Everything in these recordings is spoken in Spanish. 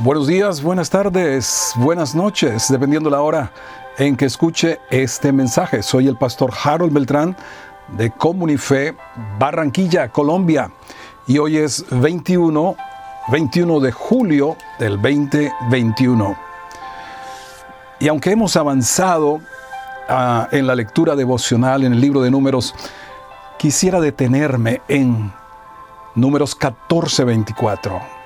Buenos días, buenas tardes, buenas noches, dependiendo la hora en que escuche este mensaje. Soy el pastor Harold Beltrán de Comunife, Barranquilla, Colombia. Y hoy es 21, 21 de julio del 2021. Y aunque hemos avanzado uh, en la lectura devocional en el libro de números, quisiera detenerme en números 14, 24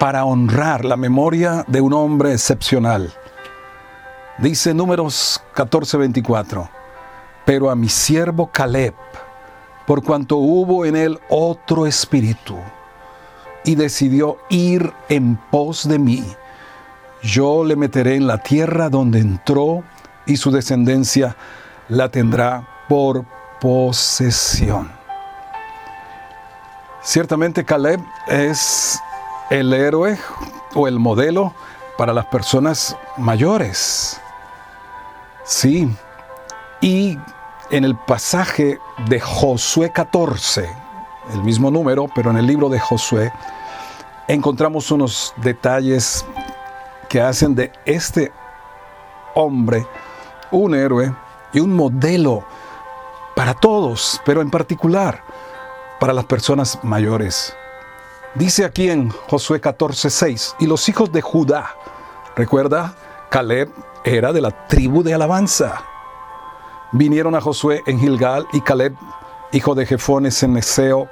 para honrar la memoria de un hombre excepcional. Dice números 14:24, pero a mi siervo Caleb, por cuanto hubo en él otro espíritu, y decidió ir en pos de mí, yo le meteré en la tierra donde entró, y su descendencia la tendrá por posesión. Ciertamente Caleb es el héroe o el modelo para las personas mayores. Sí, y en el pasaje de Josué 14, el mismo número, pero en el libro de Josué, encontramos unos detalles que hacen de este hombre un héroe y un modelo para todos, pero en particular para las personas mayores. Dice aquí en Josué 14:6, y los hijos de Judá, recuerda, Caleb era de la tribu de alabanza. Vinieron a Josué en Gilgal y Caleb, hijo de Jefones en Neseo,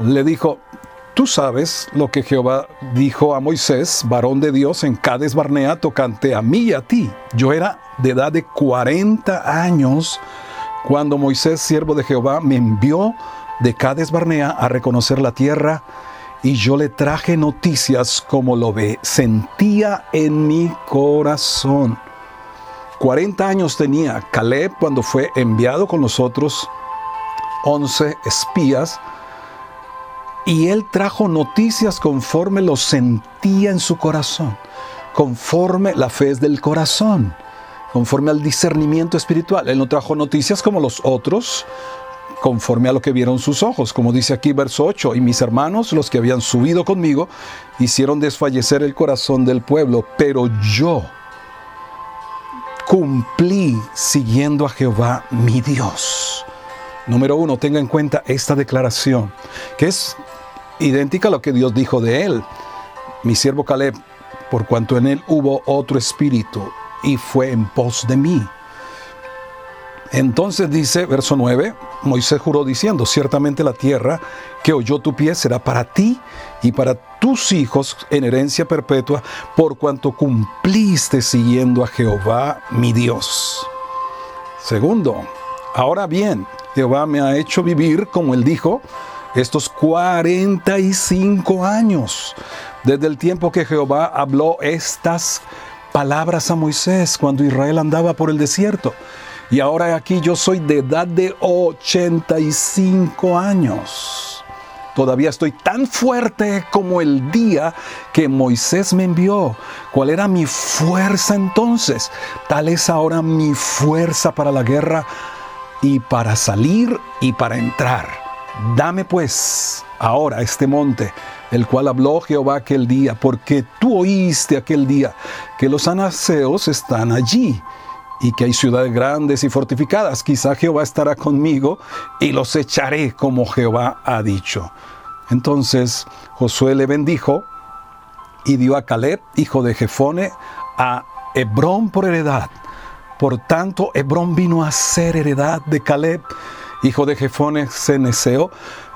le dijo, Tú sabes lo que Jehová dijo a Moisés, varón de Dios, en Cades Barnea, tocante a mí y a ti. Yo era de edad de 40 años cuando Moisés, siervo de Jehová, me envió de Cades Barnea a reconocer la tierra y yo le traje noticias como lo ve, sentía en mi corazón. 40 años tenía Caleb cuando fue enviado con los otros 11 espías y él trajo noticias conforme lo sentía en su corazón, conforme la fe es del corazón, conforme al discernimiento espiritual. Él no trajo noticias como los otros, conforme a lo que vieron sus ojos, como dice aquí verso 8, y mis hermanos, los que habían subido conmigo, hicieron desfallecer el corazón del pueblo, pero yo cumplí siguiendo a Jehová mi Dios. Número uno, tenga en cuenta esta declaración, que es idéntica a lo que Dios dijo de él. Mi siervo Caleb, por cuanto en él hubo otro espíritu y fue en pos de mí. Entonces dice, verso 9, Moisés juró diciendo, ciertamente la tierra que oyó tu pie será para ti y para tus hijos en herencia perpetua, por cuanto cumpliste siguiendo a Jehová mi Dios. Segundo, ahora bien, Jehová me ha hecho vivir, como él dijo, estos 45 años, desde el tiempo que Jehová habló estas palabras a Moisés cuando Israel andaba por el desierto y ahora aquí yo soy de edad de 85 años. Todavía estoy tan fuerte como el día que Moisés me envió. ¿Cuál era mi fuerza entonces? Tal es ahora mi fuerza para la guerra y para salir y para entrar. Dame pues ahora este monte, el cual habló Jehová aquel día, porque tú oíste aquel día que los anaseos están allí y que hay ciudades grandes y fortificadas. Quizá Jehová estará conmigo y los echaré como Jehová ha dicho. Entonces Josué le bendijo y dio a Caleb, hijo de Jefone, a Hebrón por heredad. Por tanto, Hebrón vino a ser heredad de Caleb, hijo de Jefone Ceneseo,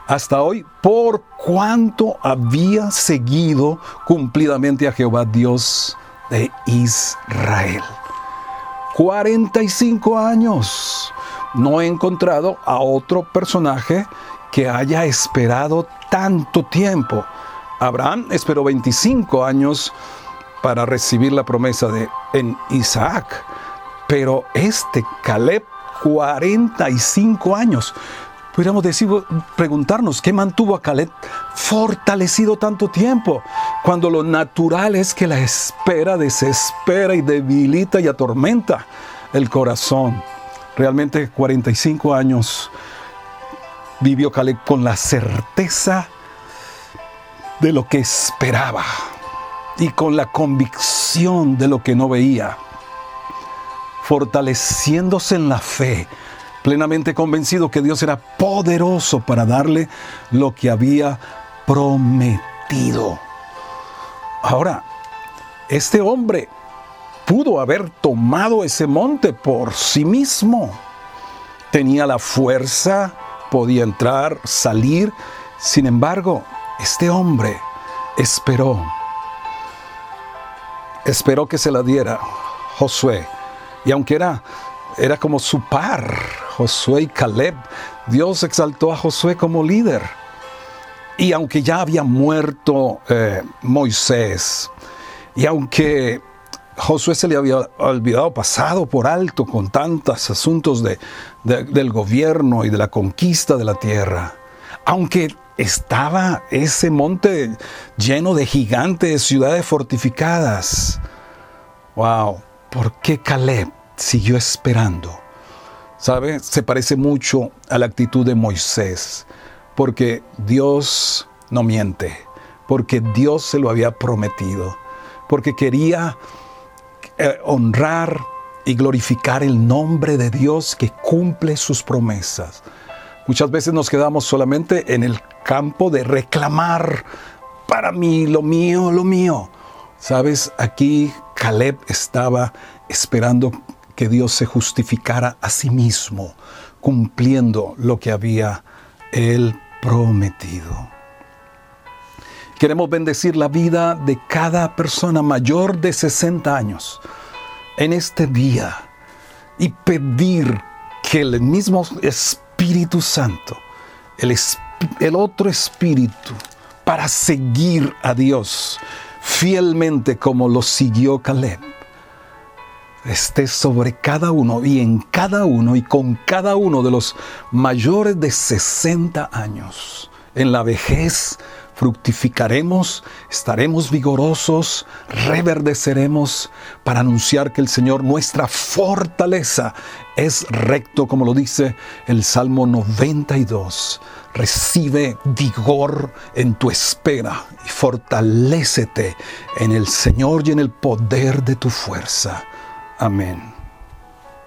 hasta hoy, por cuanto había seguido cumplidamente a Jehová Dios de Israel. 45 años. No he encontrado a otro personaje que haya esperado tanto tiempo. Abraham esperó 25 años para recibir la promesa de en Isaac, pero este Caleb 45 años pudiéramos decir, preguntarnos, ¿qué mantuvo a Caleb fortalecido tanto tiempo? Cuando lo natural es que la espera desespera y debilita y atormenta el corazón. Realmente 45 años vivió Caleb con la certeza de lo que esperaba y con la convicción de lo que no veía, fortaleciéndose en la fe, plenamente convencido que Dios era poderoso para darle lo que había prometido. Ahora, este hombre pudo haber tomado ese monte por sí mismo. Tenía la fuerza, podía entrar, salir. Sin embargo, este hombre esperó. Esperó que se la diera Josué. Y aunque era, era como su par, Josué y Caleb, Dios exaltó a Josué como líder. Y aunque ya había muerto eh, Moisés, y aunque Josué se le había olvidado, pasado por alto con tantos asuntos del gobierno y de la conquista de la tierra, aunque estaba ese monte lleno de gigantes, ciudades fortificadas. Wow, ¿por qué Caleb siguió esperando? ¿Sabe? Se parece mucho a la actitud de Moisés, porque Dios no miente, porque Dios se lo había prometido, porque quería eh, honrar y glorificar el nombre de Dios que cumple sus promesas. Muchas veces nos quedamos solamente en el campo de reclamar para mí, lo mío, lo mío. Sabes, aquí Caleb estaba esperando que Dios se justificara a sí mismo, cumpliendo lo que había él prometido. Queremos bendecir la vida de cada persona mayor de 60 años en este día y pedir que el mismo Espíritu Santo, el, el otro Espíritu, para seguir a Dios fielmente como lo siguió Caleb, esté sobre cada uno y en cada uno y con cada uno de los mayores de 60 años. En la vejez fructificaremos, estaremos vigorosos, reverdeceremos para anunciar que el Señor, nuestra fortaleza, es recto, como lo dice el Salmo 92. Recibe vigor en tu espera y fortalécete en el Señor y en el poder de tu fuerza. Amen.